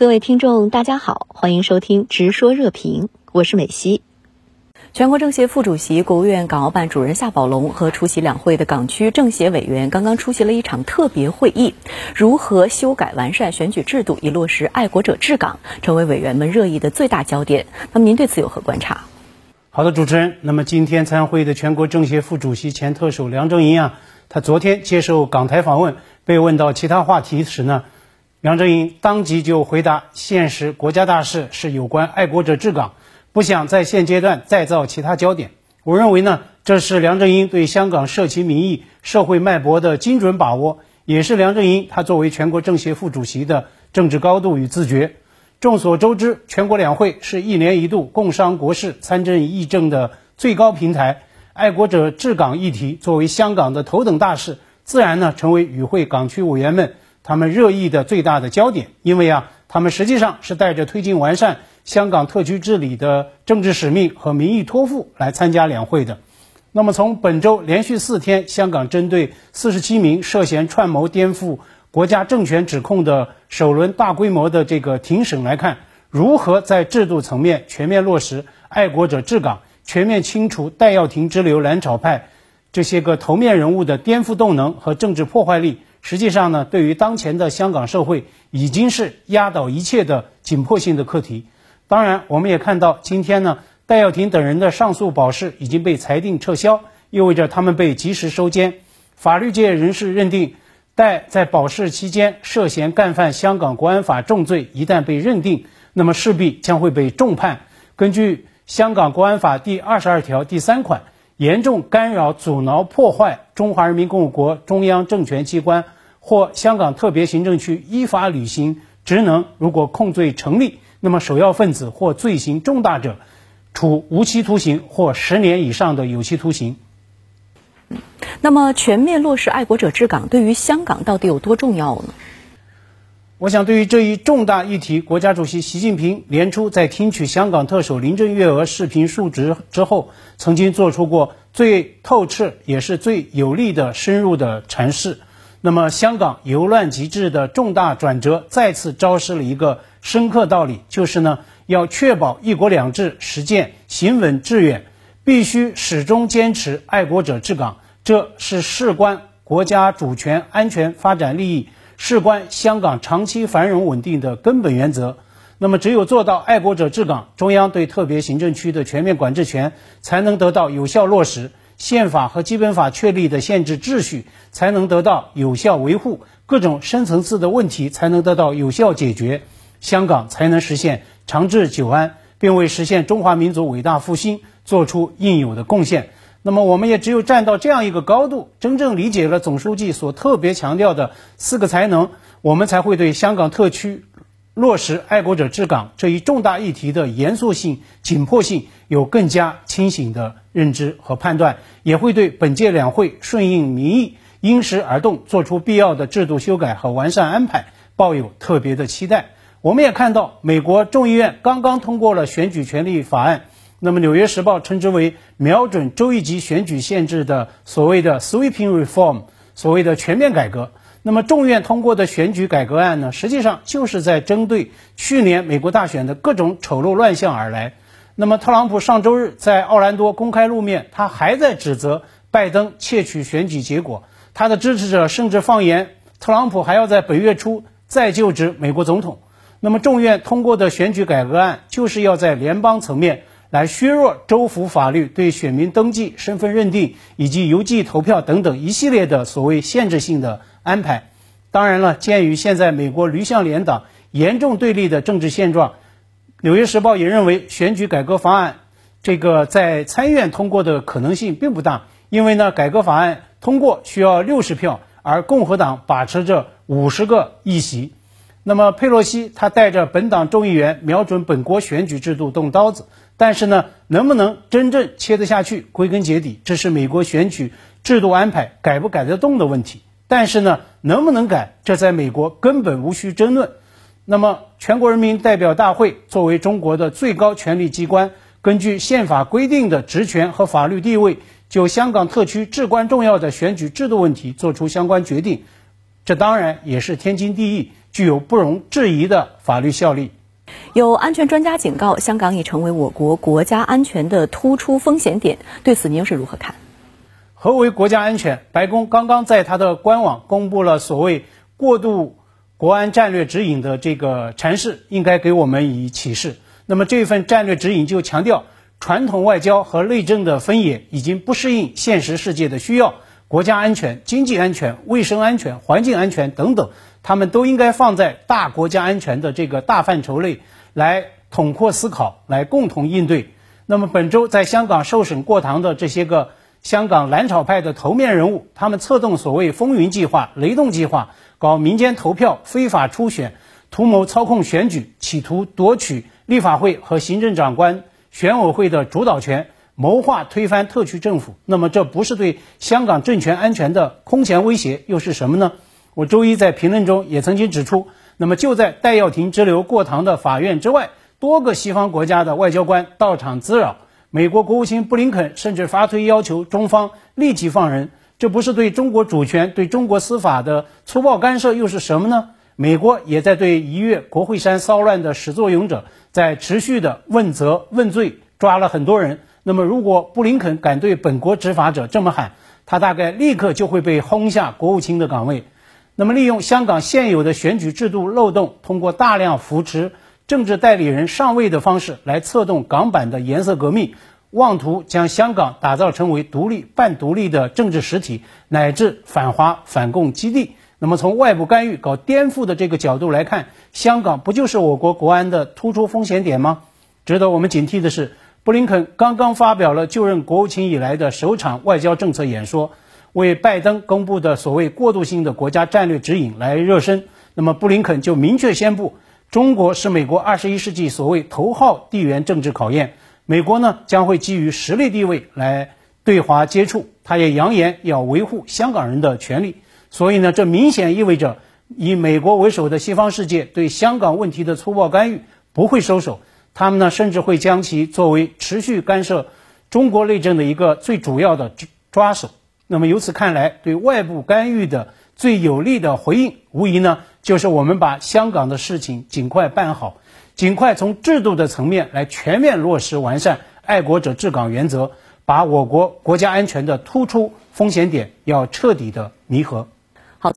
各位听众，大家好，欢迎收听《直说热评》，我是美西。全国政协副主席、国务院港澳办主任夏宝龙和出席两会的港区政协委员刚刚出席了一场特别会议，如何修改完善选举制度，以落实爱国者治港，成为委员们热议的最大焦点。那么您对此有何观察？好的，主持人。那么今天参会的全国政协副主席、前特首梁振英啊，他昨天接受港台访问，被问到其他话题时呢？梁振英当即就回答：“现实国家大事是有关爱国者治港，不想在现阶段再造其他焦点。”我认为呢，这是梁振英对香港社情民意、社会脉搏的精准把握，也是梁振英他作为全国政协副主席的政治高度与自觉。众所周知，全国两会是一年一度共商国事、参政议政的最高平台，爱国者治港议题作为香港的头等大事，自然呢成为与会港区委员们。他们热议的最大的焦点，因为啊，他们实际上是带着推进完善香港特区治理的政治使命和民意托付来参加两会的。那么，从本周连续四天香港针对四十七名涉嫌串谋颠覆国家政权指控的首轮大规模的这个庭审来看，如何在制度层面全面落实爱国者治港，全面清除戴耀廷之流蓝潮派这些个头面人物的颠覆动能和政治破坏力。实际上呢，对于当前的香港社会，已经是压倒一切的紧迫性的课题。当然，我们也看到，今天呢，戴耀廷等人的上诉保释已经被裁定撤销，意味着他们被及时收监。法律界人士认定，戴在保释期间涉嫌干犯香港国安法重罪，一旦被认定，那么势必将会被重判。根据香港国安法第二十二条第三款。严重干扰、阻挠、破坏中华人民共和国中央政权机关或香港特别行政区依法履行职能，如果控罪成立，那么首要分子或罪行重大者，处无期徒刑或十年以上的有期徒刑。那么，全面落实爱国者治港对于香港到底有多重要呢？我想，对于这一重大议题，国家主席习近平年初在听取香港特首林郑月娥视频述职之后，曾经做出过最透彻也是最有力的深入的阐释。那么，香港由乱及治的重大转折，再次昭示了一个深刻道理，就是呢，要确保一国两制实践行稳致远，必须始终坚持爱国者治港，这是事关国家主权、安全、发展利益。事关香港长期繁荣稳定的根本原则，那么只有做到爱国者治港，中央对特别行政区的全面管制权才能得到有效落实，宪法和基本法确立的限制秩序才能得到有效维护，各种深层次的问题才能得到有效解决，香港才能实现长治久安，并为实现中华民族伟大复兴做出应有的贡献。那么，我们也只有站到这样一个高度，真正理解了总书记所特别强调的四个才能，我们才会对香港特区落实爱国者治港这一重大议题的严肃性、紧迫性有更加清醒的认知和判断，也会对本届两会顺应民意、因时而动做出必要的制度修改和完善安排抱有特别的期待。我们也看到，美国众议院刚刚通过了选举权利法案。那么，《纽约时报》称之为瞄准州一级选举限制的所谓的 “sweeping reform”，所谓的全面改革。那么，众院通过的选举改革案呢，实际上就是在针对去年美国大选的各种丑陋乱象而来。那么，特朗普上周日在奥兰多公开露面，他还在指责拜登窃取选举结果。他的支持者甚至放言，特朗普还要在本月初再就职美国总统。那么，众院通过的选举改革案就是要在联邦层面。来削弱州府法律对选民登记、身份认定以及邮寄投票等等一系列的所谓限制性的安排。当然了，鉴于现在美国驴象联党严重对立的政治现状，《纽约时报》也认为选举改革法案这个在参院通过的可能性并不大，因为呢，改革法案通过需要六十票，而共和党把持着五十个议席。那么佩洛西他带着本党众议员瞄准本国选举制度动刀子。但是呢，能不能真正切得下去？归根结底，这是美国选举制度安排改不改得动的问题。但是呢，能不能改，这在美国根本无需争论。那么，全国人民代表大会作为中国的最高权力机关，根据宪法规定的职权和法律地位，就香港特区至关重要的选举制度问题作出相关决定，这当然也是天经地义、具有不容置疑的法律效力。有安全专家警告，香港已成为我国国家安全的突出风险点。对此，您又是如何看？何为国家安全？白宫刚刚在它的官网公布了所谓过渡国安战略指引的这个阐释，应该给我们以启示。那么这份战略指引就强调，传统外交和内政的分野已经不适应现实世界的需要，国家安全、经济安全、卫生安全、环境安全等等。他们都应该放在大国家安全的这个大范畴内来统括思考，来共同应对。那么本周在香港受审过堂的这些个香港蓝草派的头面人物，他们策动所谓“风云计划”、“雷动计划”，搞民间投票、非法初选，图谋操控选举，企图夺取立法会和行政长官选委会的主导权，谋划推翻特区政府。那么这不是对香港政权安全的空前威胁，又是什么呢？我周一在评论中也曾经指出，那么就在戴耀廷之流过堂的法院之外，多个西方国家的外交官到场滋扰，美国国务卿布林肯甚至发推要求中方立即放人，这不是对中国主权、对中国司法的粗暴干涉又是什么呢？美国也在对一月国会山骚乱的始作俑者在持续的问责问罪，抓了很多人。那么如果布林肯敢对本国执法者这么喊，他大概立刻就会被轰下国务卿的岗位。那么，利用香港现有的选举制度漏洞，通过大量扶持政治代理人上位的方式来策动港版的颜色革命，妄图将香港打造成为独立、半独立的政治实体，乃至反华反共基地。那么，从外部干预搞颠覆的这个角度来看，香港不就是我国国安的突出风险点吗？值得我们警惕的是，布林肯刚刚发表了就任国务卿以来的首场外交政策演说。为拜登公布的所谓过渡性的国家战略指引来热身，那么布林肯就明确宣布，中国是美国二十一世纪所谓头号地缘政治考验，美国呢将会基于实力地位来对华接触，他也扬言要维护香港人的权利，所以呢，这明显意味着以美国为首的西方世界对香港问题的粗暴干预不会收手，他们呢甚至会将其作为持续干涉中国内政的一个最主要的抓手。那么由此看来，对外部干预的最有力的回应，无疑呢就是我们把香港的事情尽快办好，尽快从制度的层面来全面落实完善爱国者治港原则，把我国国家安全的突出风险点要彻底的弥合。